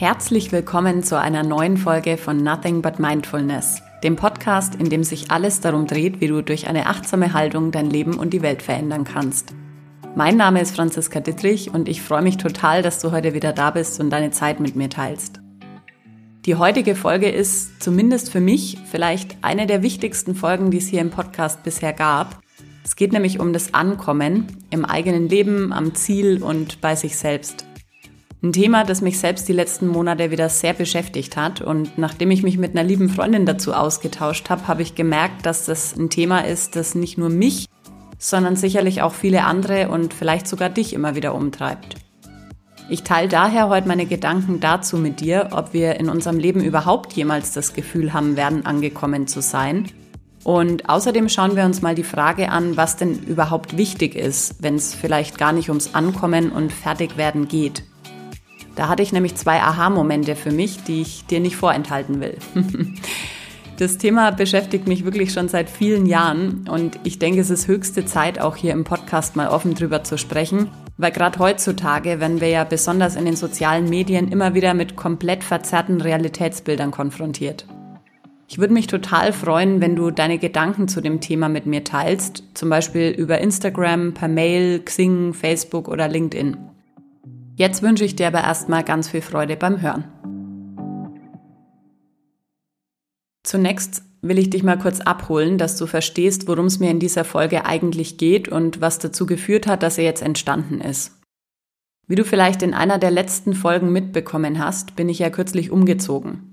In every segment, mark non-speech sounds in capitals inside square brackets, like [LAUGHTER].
Herzlich willkommen zu einer neuen Folge von Nothing But Mindfulness, dem Podcast, in dem sich alles darum dreht, wie du durch eine achtsame Haltung dein Leben und die Welt verändern kannst. Mein Name ist Franziska Dittrich und ich freue mich total, dass du heute wieder da bist und deine Zeit mit mir teilst. Die heutige Folge ist, zumindest für mich, vielleicht eine der wichtigsten Folgen, die es hier im Podcast bisher gab. Es geht nämlich um das Ankommen im eigenen Leben, am Ziel und bei sich selbst. Ein Thema, das mich selbst die letzten Monate wieder sehr beschäftigt hat. Und nachdem ich mich mit einer lieben Freundin dazu ausgetauscht habe, habe ich gemerkt, dass das ein Thema ist, das nicht nur mich, sondern sicherlich auch viele andere und vielleicht sogar dich immer wieder umtreibt. Ich teile daher heute meine Gedanken dazu mit dir, ob wir in unserem Leben überhaupt jemals das Gefühl haben werden, angekommen zu sein. Und außerdem schauen wir uns mal die Frage an, was denn überhaupt wichtig ist, wenn es vielleicht gar nicht ums Ankommen und Fertigwerden geht. Da hatte ich nämlich zwei Aha-Momente für mich, die ich dir nicht vorenthalten will. [LAUGHS] Das Thema beschäftigt mich wirklich schon seit vielen Jahren und ich denke, es ist höchste Zeit, auch hier im Podcast mal offen drüber zu sprechen, weil gerade heutzutage werden wir ja besonders in den sozialen Medien immer wieder mit komplett verzerrten Realitätsbildern konfrontiert. Ich würde mich total freuen, wenn du deine Gedanken zu dem Thema mit mir teilst, zum Beispiel über Instagram, per Mail, Xing, Facebook oder LinkedIn. Jetzt wünsche ich dir aber erstmal ganz viel Freude beim Hören. Zunächst will ich dich mal kurz abholen, dass du verstehst, worum es mir in dieser Folge eigentlich geht und was dazu geführt hat, dass er jetzt entstanden ist. Wie du vielleicht in einer der letzten Folgen mitbekommen hast, bin ich ja kürzlich umgezogen.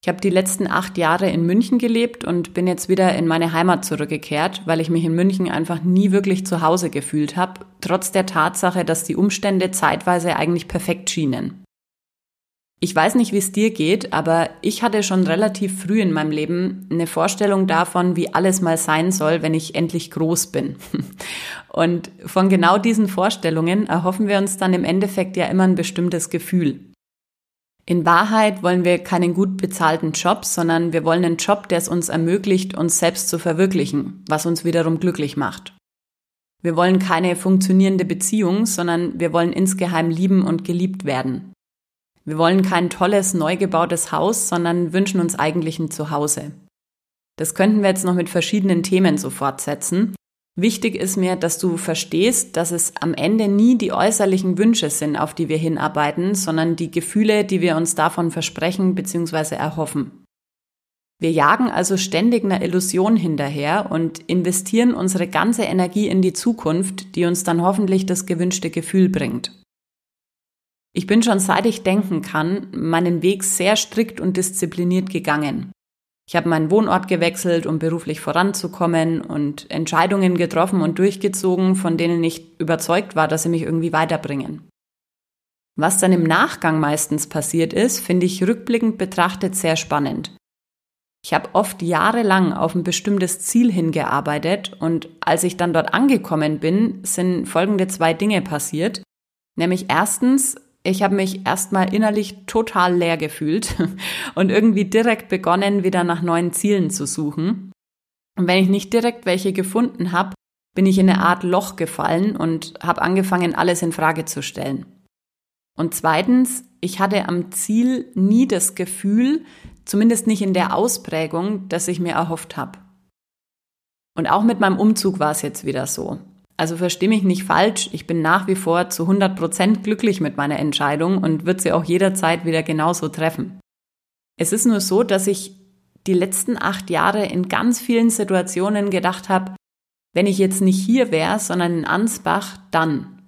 Ich habe die letzten acht Jahre in München gelebt und bin jetzt wieder in meine Heimat zurückgekehrt, weil ich mich in München einfach nie wirklich zu Hause gefühlt habe, trotz der Tatsache, dass die Umstände zeitweise eigentlich perfekt schienen. Ich weiß nicht, wie es dir geht, aber ich hatte schon relativ früh in meinem Leben eine Vorstellung davon, wie alles mal sein soll, wenn ich endlich groß bin. [LAUGHS] Und von genau diesen Vorstellungen erhoffen wir uns dann im Endeffekt ja immer ein bestimmtes Gefühl. In Wahrheit wollen wir keinen gut bezahlten Job, sondern wir wollen einen Job, der es uns ermöglicht, uns selbst zu verwirklichen, was uns wiederum glücklich macht. Wir wollen keine funktionierende Beziehung, sondern wir wollen insgeheim lieben und geliebt werden. Wir wollen kein tolles, neu gebautes Haus, sondern wünschen uns eigentlich ein Zuhause. Das könnten wir jetzt noch mit verschiedenen Themen so fortsetzen, Wichtig ist mir, dass du verstehst, dass es am Ende nie die äußerlichen Wünsche sind, auf die wir hinarbeiten, sondern die Gefühle, die wir uns davon versprechen bzw. erhoffen. Wir jagen also ständig einer Illusion hinterher und investieren unsere ganze Energie in die Zukunft, die uns dann hoffentlich das gewünschte Gefühl bringt. Ich bin schon seit ich denken kann meinen Weg sehr strikt und diszipliniert gegangen. Ich habe meinen Wohnort gewechselt, um beruflich voranzukommen und Entscheidungen getroffen und durchgezogen, von denen ich überzeugt war, dass sie mich irgendwie weiterbringen. Was dann im Nachgang meistens passiert ist, finde ich rückblickend betrachtet sehr spannend. Ich habe oft jahrelang auf ein bestimmtes Ziel hingearbeitet und als ich dann dort angekommen bin, sind folgende zwei Dinge passiert. Nämlich erstens ich habe mich erstmal innerlich total leer gefühlt [LAUGHS] und irgendwie direkt begonnen, wieder nach neuen Zielen zu suchen. Und wenn ich nicht direkt welche gefunden habe, bin ich in eine Art Loch gefallen und habe angefangen, alles in Frage zu stellen. Und zweitens, ich hatte am Ziel nie das Gefühl, zumindest nicht in der Ausprägung, dass ich mir erhofft habe. Und auch mit meinem Umzug war es jetzt wieder so. Also verstehe mich nicht falsch, ich bin nach wie vor zu 100 Prozent glücklich mit meiner Entscheidung und wird sie auch jederzeit wieder genauso treffen. Es ist nur so, dass ich die letzten acht Jahre in ganz vielen Situationen gedacht habe, wenn ich jetzt nicht hier wäre, sondern in Ansbach, dann.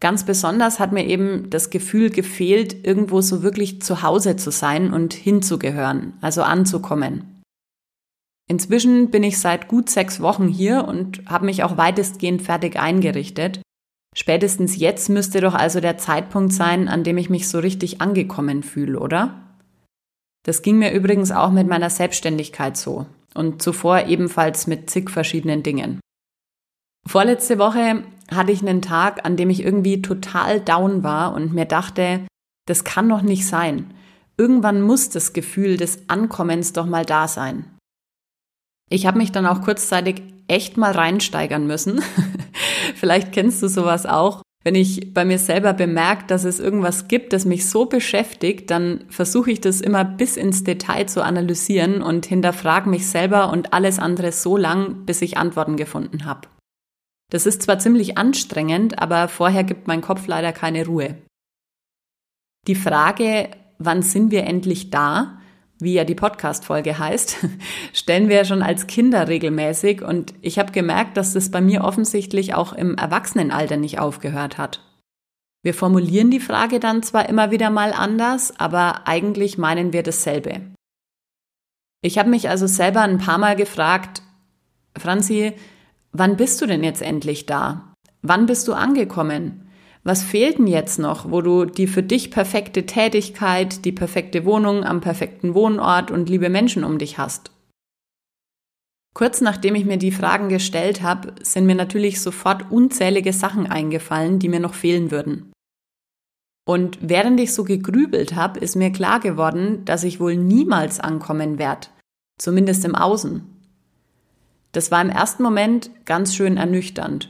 Ganz besonders hat mir eben das Gefühl gefehlt, irgendwo so wirklich zu Hause zu sein und hinzugehören, also anzukommen. Inzwischen bin ich seit gut sechs Wochen hier und habe mich auch weitestgehend fertig eingerichtet. Spätestens jetzt müsste doch also der Zeitpunkt sein, an dem ich mich so richtig angekommen fühle, oder? Das ging mir übrigens auch mit meiner Selbstständigkeit so und zuvor ebenfalls mit zig verschiedenen Dingen. Vorletzte Woche hatte ich einen Tag, an dem ich irgendwie total down war und mir dachte, das kann doch nicht sein. Irgendwann muss das Gefühl des Ankommens doch mal da sein. Ich habe mich dann auch kurzzeitig echt mal reinsteigern müssen. [LAUGHS] Vielleicht kennst du sowas auch. Wenn ich bei mir selber bemerke, dass es irgendwas gibt, das mich so beschäftigt, dann versuche ich das immer bis ins Detail zu analysieren und hinterfrage mich selber und alles andere so lang, bis ich Antworten gefunden habe. Das ist zwar ziemlich anstrengend, aber vorher gibt mein Kopf leider keine Ruhe. Die Frage, wann sind wir endlich da, wie ja die Podcast-Folge heißt, [LAUGHS] stellen wir schon als Kinder regelmäßig und ich habe gemerkt, dass das bei mir offensichtlich auch im Erwachsenenalter nicht aufgehört hat. Wir formulieren die Frage dann zwar immer wieder mal anders, aber eigentlich meinen wir dasselbe. Ich habe mich also selber ein paar Mal gefragt, Franzi, wann bist du denn jetzt endlich da? Wann bist du angekommen? Was fehlt denn jetzt noch, wo du die für dich perfekte Tätigkeit, die perfekte Wohnung am perfekten Wohnort und liebe Menschen um dich hast? Kurz nachdem ich mir die Fragen gestellt habe, sind mir natürlich sofort unzählige Sachen eingefallen, die mir noch fehlen würden. Und während ich so gegrübelt habe, ist mir klar geworden, dass ich wohl niemals ankommen werde, zumindest im Außen. Das war im ersten Moment ganz schön ernüchternd.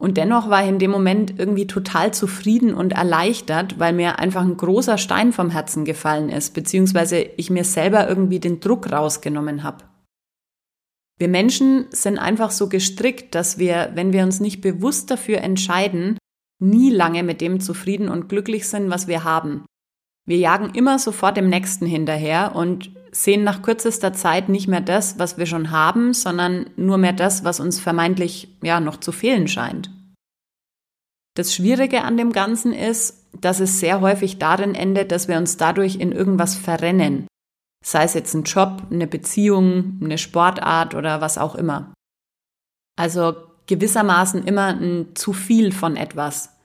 Und dennoch war ich in dem Moment irgendwie total zufrieden und erleichtert, weil mir einfach ein großer Stein vom Herzen gefallen ist, beziehungsweise ich mir selber irgendwie den Druck rausgenommen habe. Wir Menschen sind einfach so gestrickt, dass wir, wenn wir uns nicht bewusst dafür entscheiden, nie lange mit dem zufrieden und glücklich sind, was wir haben. Wir jagen immer sofort dem Nächsten hinterher und sehen nach kürzester Zeit nicht mehr das, was wir schon haben, sondern nur mehr das, was uns vermeintlich ja noch zu fehlen scheint. Das Schwierige an dem Ganzen ist, dass es sehr häufig darin endet, dass wir uns dadurch in irgendwas verrennen. Sei es jetzt ein Job, eine Beziehung, eine Sportart oder was auch immer. Also gewissermaßen immer ein zu viel von etwas.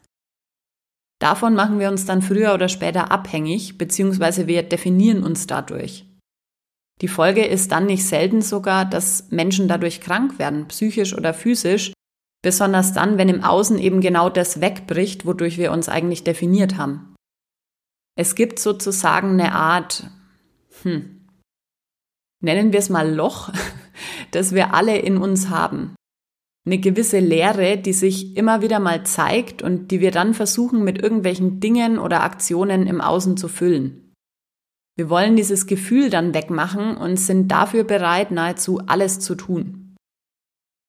Davon machen wir uns dann früher oder später abhängig, beziehungsweise wir definieren uns dadurch. Die Folge ist dann nicht selten sogar, dass Menschen dadurch krank werden, psychisch oder physisch, besonders dann, wenn im Außen eben genau das wegbricht, wodurch wir uns eigentlich definiert haben. Es gibt sozusagen eine Art, hm, nennen wir es mal Loch, [LAUGHS] das wir alle in uns haben. Eine gewisse Leere, die sich immer wieder mal zeigt und die wir dann versuchen mit irgendwelchen Dingen oder Aktionen im Außen zu füllen. Wir wollen dieses Gefühl dann wegmachen und sind dafür bereit, nahezu alles zu tun.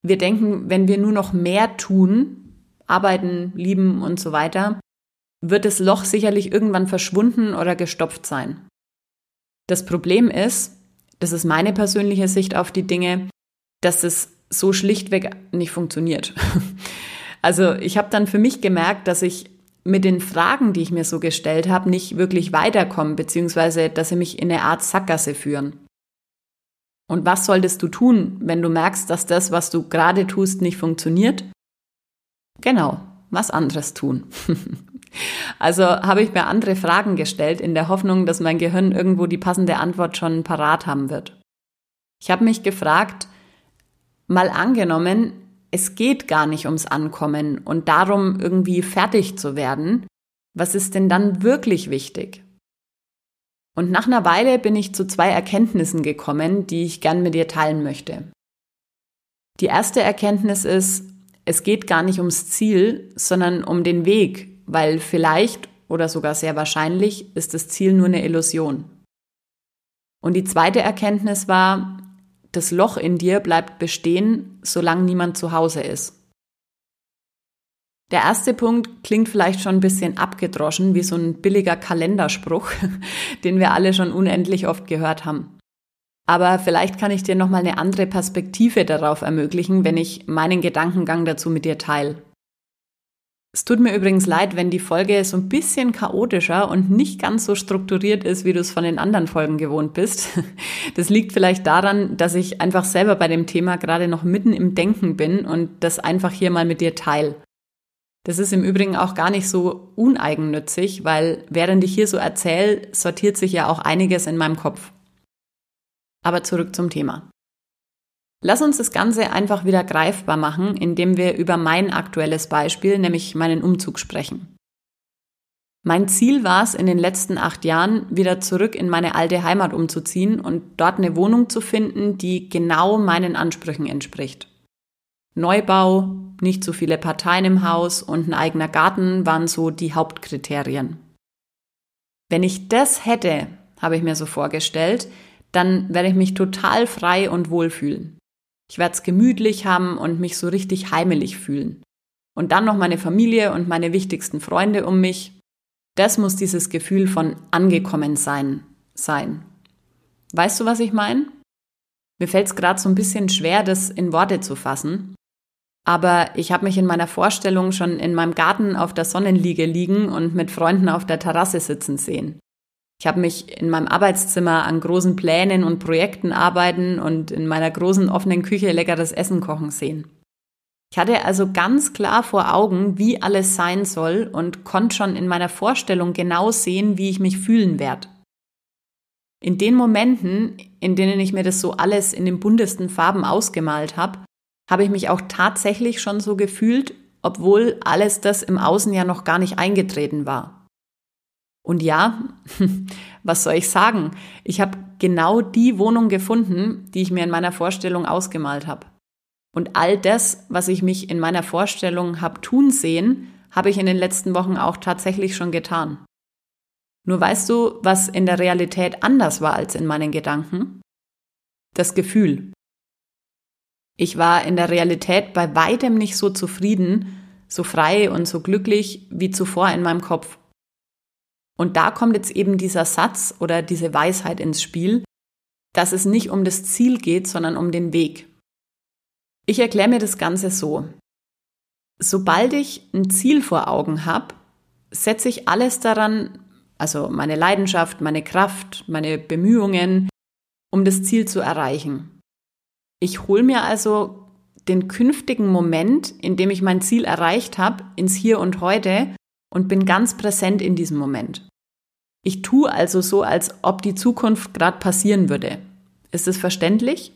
Wir denken, wenn wir nur noch mehr tun, arbeiten, lieben und so weiter, wird das Loch sicherlich irgendwann verschwunden oder gestopft sein. Das Problem ist, das ist meine persönliche Sicht auf die Dinge, dass es so schlichtweg nicht funktioniert. [LAUGHS] Also ich habe dann für mich gemerkt, dass ich mit den Fragen, die ich mir so gestellt habe, nicht wirklich weiterkommen, beziehungsweise dass sie mich in eine Art Sackgasse führen. Und was solltest du tun, wenn du merkst, dass das, was du gerade tust, nicht funktioniert? Genau, was anderes tun. [LAUGHS] also habe ich mir andere Fragen gestellt, in der Hoffnung, dass mein Gehirn irgendwo die passende Antwort schon parat haben wird. Ich habe mich gefragt, mal angenommen, es geht gar nicht ums Ankommen und darum, irgendwie fertig zu werden. Was ist denn dann wirklich wichtig? Und nach einer Weile bin ich zu zwei Erkenntnissen gekommen, die ich gern mit dir teilen möchte. Die erste Erkenntnis ist, es geht gar nicht ums Ziel, sondern um den Weg, weil vielleicht oder sogar sehr wahrscheinlich ist das Ziel nur eine Illusion. Und die zweite Erkenntnis war, das Loch in dir bleibt bestehen, solange niemand zu Hause ist. Der erste Punkt klingt vielleicht schon ein bisschen abgedroschen, wie so ein billiger Kalenderspruch, [LAUGHS] den wir alle schon unendlich oft gehört haben. Aber vielleicht kann ich dir nochmal eine andere Perspektive darauf ermöglichen, wenn ich meinen Gedankengang dazu mit dir teile. Es tut mir übrigens leid, wenn die Folge so ein bisschen chaotischer und nicht ganz so strukturiert ist, wie du es von den anderen Folgen gewohnt bist. [LAUGHS] Das liegt vielleicht daran, dass ich einfach selber bei dem Thema gerade noch mitten im Denken bin und das einfach hier mal mit dir teile. Das ist im Übrigen auch gar nicht so uneigennützig, weil während ich hier so erzähle, sortiert sich ja auch einiges in meinem Kopf. Aber zurück zum Thema. Lass uns das Ganze einfach wieder greifbar machen, indem wir über mein aktuelles Beispiel, nämlich meinen Umzug sprechen. Mein Ziel war es, in den letzten acht Jahren wieder zurück in meine alte Heimat umzuziehen und dort eine Wohnung zu finden, die genau meinen Ansprüchen entspricht. Neubau, nicht zu viele Parteien im Haus und ein eigener Garten waren so die Hauptkriterien. Wenn ich das hätte, habe ich mir so vorgestellt, dann werde ich mich total frei und wohl fühlen. Ich werde es gemütlich haben und mich so richtig heimelig fühlen. Und dann noch meine Familie und meine wichtigsten Freunde um mich. Das muss dieses Gefühl von angekommen sein sein. Weißt du, was ich meine? Mir fällt es gerade so ein bisschen schwer, das in Worte zu fassen. Aber ich habe mich in meiner Vorstellung schon in meinem Garten auf der Sonnenliege liegen und mit Freunden auf der Terrasse sitzen sehen. Ich habe mich in meinem Arbeitszimmer an großen Plänen und Projekten arbeiten und in meiner großen offenen Küche leckeres Essen kochen sehen. Ich hatte also ganz klar vor Augen, wie alles sein soll und konnte schon in meiner Vorstellung genau sehen, wie ich mich fühlen werde. In den Momenten, in denen ich mir das so alles in den buntesten Farben ausgemalt habe, habe ich mich auch tatsächlich schon so gefühlt, obwohl alles das im Außen ja noch gar nicht eingetreten war. Und ja, [LAUGHS] was soll ich sagen? Ich habe genau die Wohnung gefunden, die ich mir in meiner Vorstellung ausgemalt habe. Und all das, was ich mich in meiner Vorstellung habe tun sehen, habe ich in den letzten Wochen auch tatsächlich schon getan. Nur weißt du, was in der Realität anders war als in meinen Gedanken? Das Gefühl. Ich war in der Realität bei weitem nicht so zufrieden, so frei und so glücklich wie zuvor in meinem Kopf. Und da kommt jetzt eben dieser Satz oder diese Weisheit ins Spiel, dass es nicht um das Ziel geht, sondern um den Weg. Ich erkläre mir das Ganze so. Sobald ich ein Ziel vor Augen habe, setze ich alles daran, also meine Leidenschaft, meine Kraft, meine Bemühungen, um das Ziel zu erreichen. Ich hole mir also den künftigen Moment, in dem ich mein Ziel erreicht habe, ins Hier und heute und bin ganz präsent in diesem Moment. Ich tue also so, als ob die Zukunft gerade passieren würde. Ist es verständlich?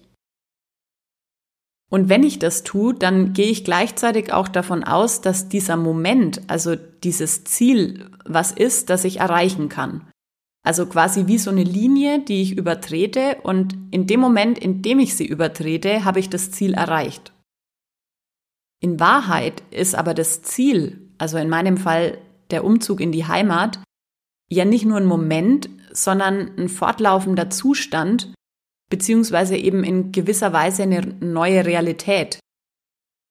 Und wenn ich das tue, dann gehe ich gleichzeitig auch davon aus, dass dieser Moment, also dieses Ziel, was ist, das ich erreichen kann. Also quasi wie so eine Linie, die ich übertrete und in dem Moment, in dem ich sie übertrete, habe ich das Ziel erreicht. In Wahrheit ist aber das Ziel, also in meinem Fall der Umzug in die Heimat, ja nicht nur ein Moment, sondern ein fortlaufender Zustand, beziehungsweise eben in gewisser Weise eine neue Realität.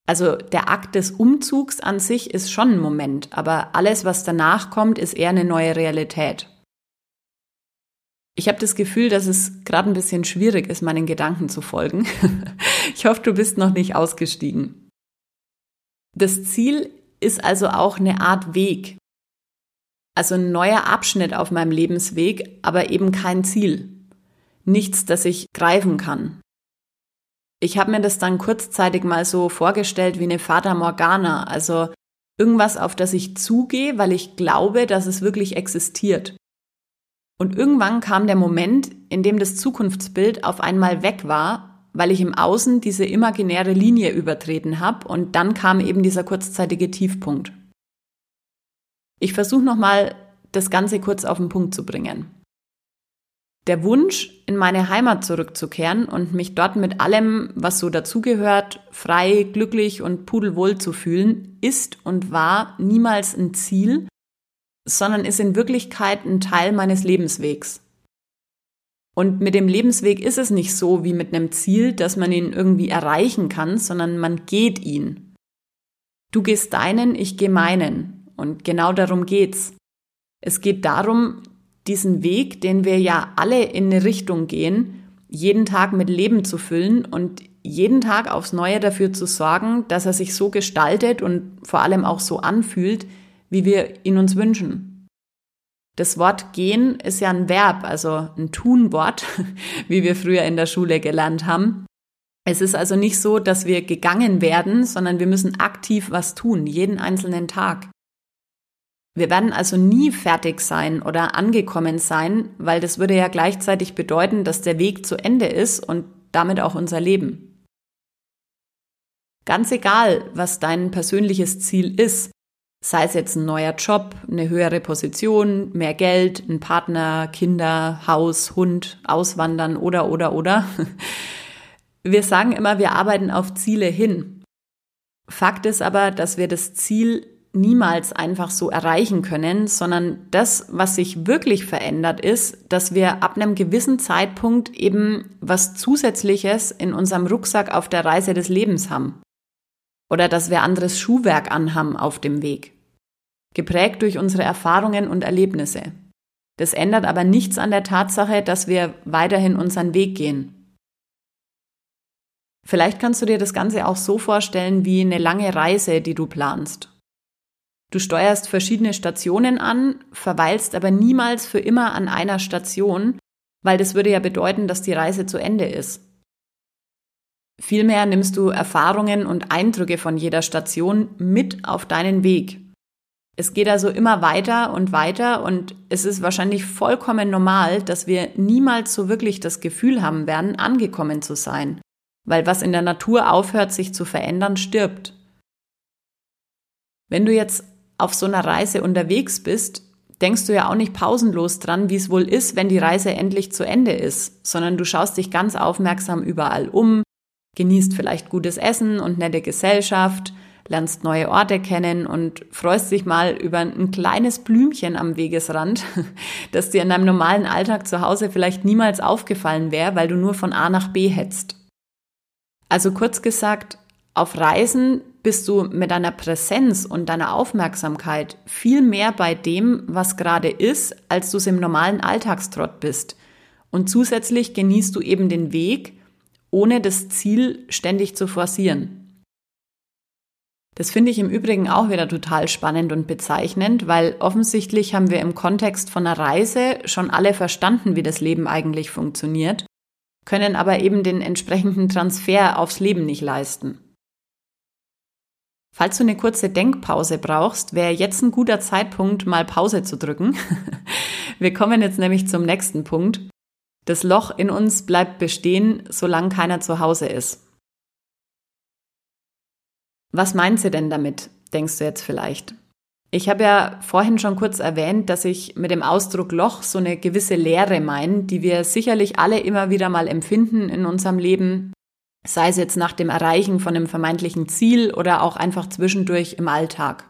Also der Akt des Umzugs an sich ist schon ein Moment, aber alles, was danach kommt, ist eher eine neue Realität. Ich habe das Gefühl, dass es gerade ein bisschen schwierig ist, meinen Gedanken zu folgen. [LAUGHS] ich hoffe, du bist noch nicht ausgestiegen. Das Ziel ist also auch eine Art Weg. Also ein neuer Abschnitt auf meinem Lebensweg, aber eben kein Ziel nichts, das ich greifen kann. Ich habe mir das dann kurzzeitig mal so vorgestellt wie eine Fata Morgana, also irgendwas, auf das ich zugehe, weil ich glaube, dass es wirklich existiert. Und irgendwann kam der Moment, in dem das Zukunftsbild auf einmal weg war, weil ich im Außen diese imaginäre Linie übertreten habe und dann kam eben dieser kurzzeitige Tiefpunkt. Ich versuche nochmal, das Ganze kurz auf den Punkt zu bringen. Der Wunsch, in meine Heimat zurückzukehren und mich dort mit allem, was so dazugehört, frei, glücklich und pudelwohl zu fühlen, ist und war niemals ein Ziel, sondern ist in Wirklichkeit ein Teil meines Lebenswegs. Und mit dem Lebensweg ist es nicht so wie mit einem Ziel, dass man ihn irgendwie erreichen kann, sondern man geht ihn. Du gehst deinen, ich gehe meinen. Und genau darum geht's. Es geht darum, diesen Weg, den wir ja alle in eine Richtung gehen, jeden Tag mit Leben zu füllen und jeden Tag aufs Neue dafür zu sorgen, dass er sich so gestaltet und vor allem auch so anfühlt, wie wir ihn uns wünschen. Das Wort gehen ist ja ein Verb, also ein Tunwort, [LAUGHS] wie wir früher in der Schule gelernt haben. Es ist also nicht so, dass wir gegangen werden, sondern wir müssen aktiv was tun, jeden einzelnen Tag. Wir werden also nie fertig sein oder angekommen sein, weil das würde ja gleichzeitig bedeuten, dass der Weg zu Ende ist und damit auch unser Leben. Ganz egal, was dein persönliches Ziel ist, sei es jetzt ein neuer Job, eine höhere Position, mehr Geld, ein Partner, Kinder, Haus, Hund, Auswandern oder oder oder. [LAUGHS] Wir sagen immer, wir arbeiten auf Ziele hin. Fakt ist aber, dass wir das Ziel niemals einfach so erreichen können, sondern das, was sich wirklich verändert, ist, dass wir ab einem gewissen Zeitpunkt eben was Zusätzliches in unserem Rucksack auf der Reise des Lebens haben. Oder dass wir anderes Schuhwerk anhaben auf dem Weg. Geprägt durch unsere Erfahrungen und Erlebnisse. Das ändert aber nichts an der Tatsache, dass wir weiterhin unseren Weg gehen. Vielleicht kannst du dir das Ganze auch so vorstellen wie eine lange Reise, die du planst. Du steuerst verschiedene Stationen an, verweilst aber niemals für immer an einer Station, weil das würde ja bedeuten, dass die Reise zu Ende ist. Vielmehr nimmst du Erfahrungen und Eindrücke von jeder Station mit auf deinen Weg. Es geht also immer weiter und weiter und es ist wahrscheinlich vollkommen normal, dass wir niemals so wirklich das Gefühl haben werden, angekommen zu sein, weil was in der Natur aufhört, sich zu verändern, stirbt. Wenn du jetzt auf so einer Reise unterwegs bist, denkst du ja auch nicht pausenlos dran, wie es wohl ist, wenn die Reise endlich zu Ende ist, sondern du schaust dich ganz aufmerksam überall um, genießt vielleicht gutes Essen und nette Gesellschaft, lernst neue Orte kennen und freust dich mal über ein kleines Blümchen am Wegesrand, [LAUGHS] das dir in deinem normalen Alltag zu Hause vielleicht niemals aufgefallen wäre, weil du nur von A nach B hetzt. Also kurz gesagt, auf Reisen bist du mit deiner Präsenz und deiner Aufmerksamkeit viel mehr bei dem, was gerade ist, als du es im normalen Alltagstrott bist. Und zusätzlich genießt du eben den Weg, ohne das Ziel ständig zu forcieren. Das finde ich im Übrigen auch wieder total spannend und bezeichnend, weil offensichtlich haben wir im Kontext von einer Reise schon alle verstanden, wie das Leben eigentlich funktioniert, können aber eben den entsprechenden Transfer aufs Leben nicht leisten. Falls du eine kurze Denkpause brauchst, wäre jetzt ein guter Zeitpunkt, mal Pause zu drücken. [LAUGHS] Wir kommen jetzt nämlich zum nächsten Punkt. Das Loch in uns bleibt bestehen, solange keiner zu Hause ist. Was meint sie denn damit, denkst du jetzt vielleicht? Ich habe ja vorhin schon kurz erwähnt, dass ich mit dem Ausdruck Loch so eine gewisse Leere meine, die wir sicherlich alle immer wieder mal empfinden in unserem Leben, sei es jetzt nach dem Erreichen von einem vermeintlichen Ziel oder auch einfach zwischendurch im Alltag.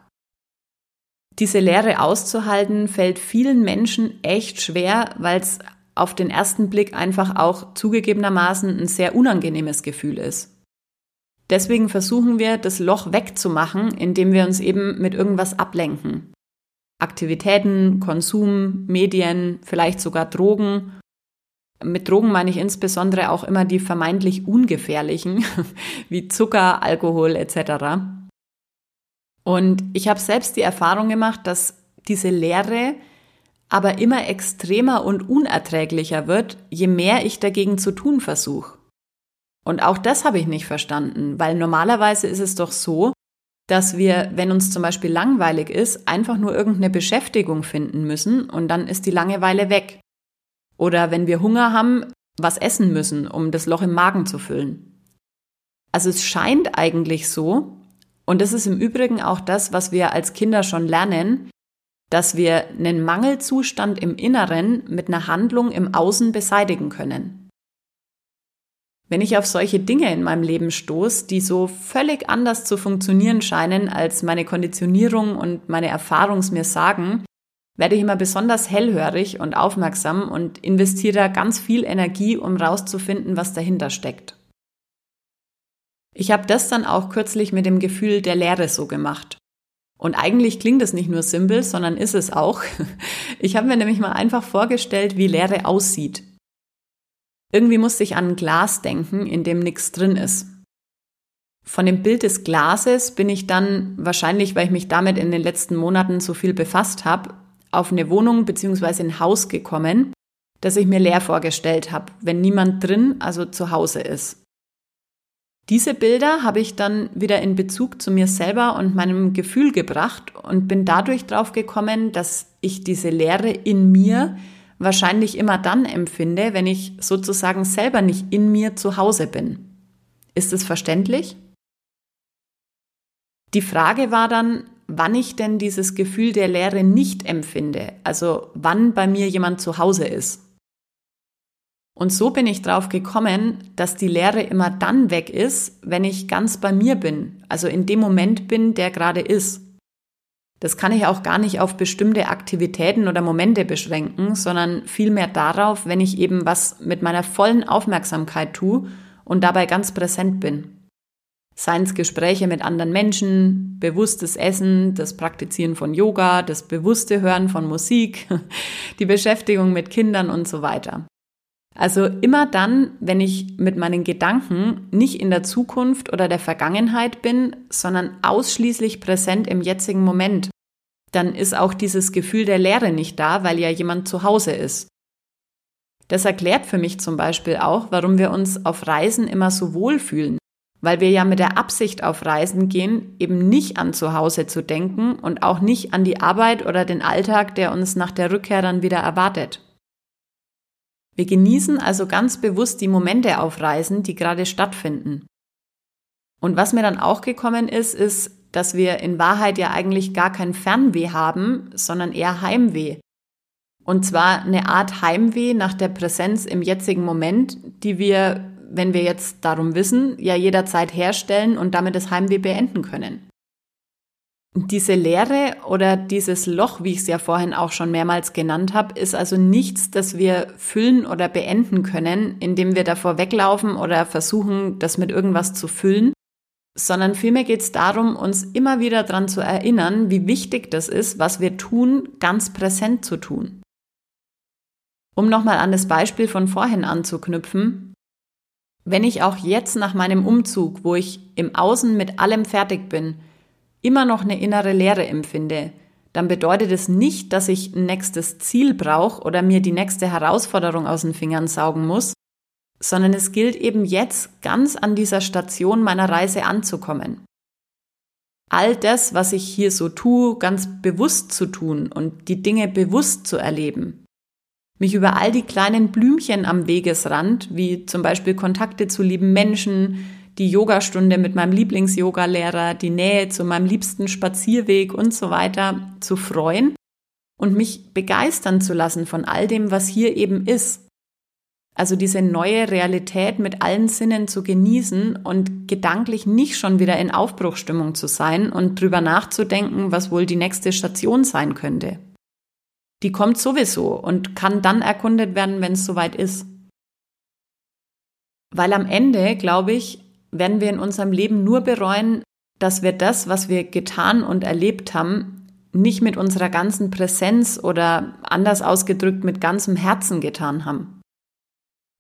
Diese Lehre auszuhalten fällt vielen Menschen echt schwer, weil es auf den ersten Blick einfach auch zugegebenermaßen ein sehr unangenehmes Gefühl ist. Deswegen versuchen wir, das Loch wegzumachen, indem wir uns eben mit irgendwas ablenken. Aktivitäten, Konsum, Medien, vielleicht sogar Drogen mit Drogen meine ich insbesondere auch immer die vermeintlich ungefährlichen, [LAUGHS] wie Zucker, Alkohol etc. Und ich habe selbst die Erfahrung gemacht, dass diese Lehre aber immer extremer und unerträglicher wird, je mehr ich dagegen zu tun versuche. Und auch das habe ich nicht verstanden, weil normalerweise ist es doch so, dass wir, wenn uns zum Beispiel langweilig ist, einfach nur irgendeine Beschäftigung finden müssen und dann ist die Langeweile weg. Oder wenn wir Hunger haben, was essen müssen, um das Loch im Magen zu füllen. Also es scheint eigentlich so, und das ist im Übrigen auch das, was wir als Kinder schon lernen, dass wir einen Mangelzustand im Inneren mit einer Handlung im Außen beseitigen können. Wenn ich auf solche Dinge in meinem Leben stoße, die so völlig anders zu funktionieren scheinen, als meine Konditionierung und meine Erfahrungs mir sagen, werde ich immer besonders hellhörig und aufmerksam und investiere da ganz viel Energie, um rauszufinden, was dahinter steckt. Ich habe das dann auch kürzlich mit dem Gefühl der Leere so gemacht. Und eigentlich klingt es nicht nur simpel, sondern ist es auch. [LAUGHS] Ich habe mir nämlich mal einfach vorgestellt, wie Leere aussieht. Irgendwie musste ich an ein Glas denken, in dem nichts drin ist. Von dem Bild des Glases bin ich dann, wahrscheinlich weil ich mich damit in den letzten Monaten so viel befasst habe, auf eine Wohnung bzw. ein Haus gekommen, das ich mir leer vorgestellt habe, wenn niemand drin, also zu Hause ist. Diese Bilder habe ich dann wieder in Bezug zu mir selber und meinem Gefühl gebracht und bin dadurch drauf gekommen, dass ich diese Leere in mir wahrscheinlich immer dann empfinde, wenn ich sozusagen selber nicht in mir zu Hause bin. Ist es verständlich? Die Frage war dann, wann ich denn dieses Gefühl der Leere nicht empfinde, also wann bei mir jemand zu Hause ist. Und so bin ich drauf gekommen, dass die Leere immer dann weg ist, wenn ich ganz bei mir bin, also in dem Moment bin, der gerade ist. Das kann ich auch gar nicht auf bestimmte Aktivitäten oder Momente beschränken, sondern vielmehr darauf, wenn ich eben was mit meiner vollen Aufmerksamkeit tue und dabei ganz präsent bin. Seien es Gespräche mit anderen Menschen, bewusstes Essen, das Praktizieren von Yoga, das bewusste Hören von Musik, [LAUGHS] die Beschäftigung mit Kindern und so weiter. Also immer dann, wenn ich mit meinen Gedanken nicht in der Zukunft oder der Vergangenheit bin, sondern ausschließlich präsent im jetzigen Moment, dann ist auch dieses Gefühl der Leere nicht da, weil ja jemand zu Hause ist. Das erklärt für mich zum Beispiel auch, warum wir uns auf Reisen immer so wohlfühlen, weil wir ja mit der Absicht auf Reisen gehen, eben nicht an zu Hause zu denken und auch nicht an die Arbeit oder den Alltag, der uns nach der Rückkehr dann wieder erwartet. Wir genießen also ganz bewusst die Momente auf Reisen, die gerade stattfinden. Und was mir dann auch gekommen ist, ist, dass wir in Wahrheit ja eigentlich gar kein Fernweh haben, sondern eher Heimweh. Und zwar eine Art Heimweh nach der Präsenz im jetzigen Moment, die wir, wenn wir jetzt darum wissen, ja jederzeit herstellen und damit das Heimweh beenden können. Diese Leere oder dieses Loch, wie ich es ja vorhin auch schon mehrmals genannt habe, ist also nichts, das wir füllen oder beenden können, indem wir davor weglaufen oder versuchen, das mit irgendwas zu füllen, sondern vielmehr geht es darum, uns immer wieder daran zu erinnern, wie wichtig das ist, was wir tun, ganz präsent zu tun. Um nochmal an das Beispiel von vorhin anzuknüpfen, wenn ich auch jetzt nach meinem Umzug, wo ich im Außen mit allem fertig bin, immer noch eine innere Leere empfinde, dann bedeutet es nicht, dass ich ein nächstes Ziel brauche oder mir die nächste Herausforderung aus den Fingern saugen muss, sondern es gilt eben jetzt ganz an dieser Station meiner Reise anzukommen. All das, was ich hier so tue, ganz bewusst zu tun und die Dinge bewusst zu erleben. Mich über all die kleinen Blümchen am Wegesrand, wie zum Beispiel Kontakte zu lieben Menschen, die Yogastunde mit meinem Lieblings-Yoga-Lehrer, die Nähe zu meinem liebsten Spazierweg und so weiter zu freuen und mich begeistern zu lassen von all dem, was hier eben ist. Also diese neue Realität mit allen Sinnen zu genießen und gedanklich nicht schon wieder in Aufbruchstimmung zu sein und drüber nachzudenken, was wohl die nächste Station sein könnte. Die kommt sowieso und kann dann erkundet werden, wenn es soweit ist. Weil am Ende, glaube ich, werden wir in unserem Leben nur bereuen, dass wir das, was wir getan und erlebt haben, nicht mit unserer ganzen Präsenz oder anders ausgedrückt mit ganzem Herzen getan haben.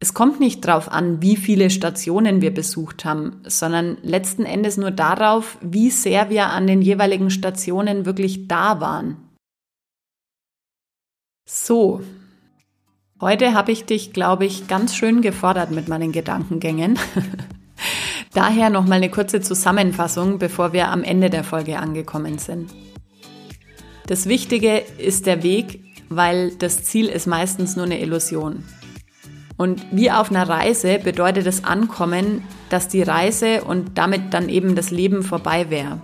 Es kommt nicht darauf an, wie viele Stationen wir besucht haben, sondern letzten Endes nur darauf, wie sehr wir an den jeweiligen Stationen wirklich da waren. So, heute habe ich dich, glaube ich, ganz schön gefordert mit meinen Gedankengängen. [LAUGHS] Daher nochmal eine kurze Zusammenfassung, bevor wir am Ende der Folge angekommen sind. Das Wichtige ist der Weg, weil das Ziel ist meistens nur eine Illusion. Und wie auf einer Reise bedeutet das Ankommen, dass die Reise und damit dann eben das Leben vorbei wäre.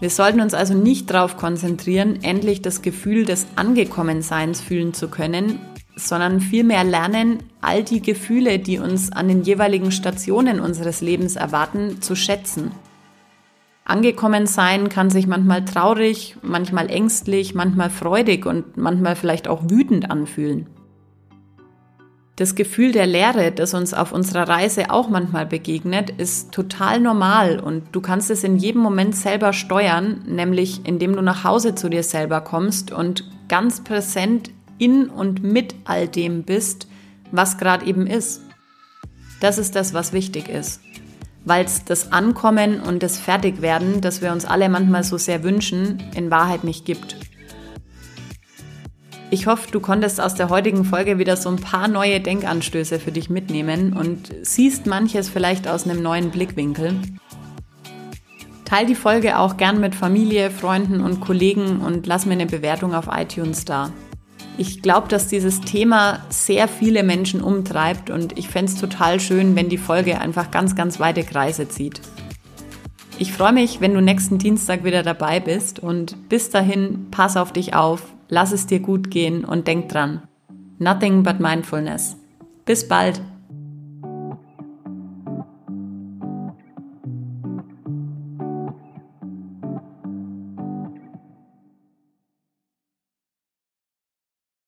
Wir sollten uns also nicht darauf konzentrieren, endlich das Gefühl des Angekommenseins fühlen zu können, sondern vielmehr lernen, all die Gefühle, die uns an den jeweiligen Stationen unseres Lebens erwarten, zu schätzen. Angekommen sein kann sich manchmal traurig, manchmal ängstlich, manchmal freudig und manchmal vielleicht auch wütend anfühlen. Das Gefühl der Leere, das uns auf unserer Reise auch manchmal begegnet, ist total normal und du kannst es in jedem Moment selber steuern, nämlich indem du nach Hause zu dir selber kommst und ganz präsent in und mit all dem bist, was gerade eben ist. Das ist das, was wichtig ist. Weil es das Ankommen und das Fertigwerden, das wir uns alle manchmal so sehr wünschen, in Wahrheit nicht gibt. Ich hoffe, du konntest aus der heutigen Folge wieder so ein paar neue Denkanstöße für dich mitnehmen und siehst manches vielleicht aus einem neuen Blickwinkel. Teil die Folge auch gern mit Familie, Freunden und Kollegen und lass mir eine Bewertung auf iTunes da. Ich glaube, dass dieses Thema sehr viele Menschen umtreibt und ich fände es total schön, wenn die Folge einfach ganz, ganz weite Kreise zieht. Ich freue mich, wenn du nächsten Dienstag wieder dabei bist und bis dahin pass auf dich auf, lass es dir gut gehen und denk dran. Nothing but mindfulness. Bis bald!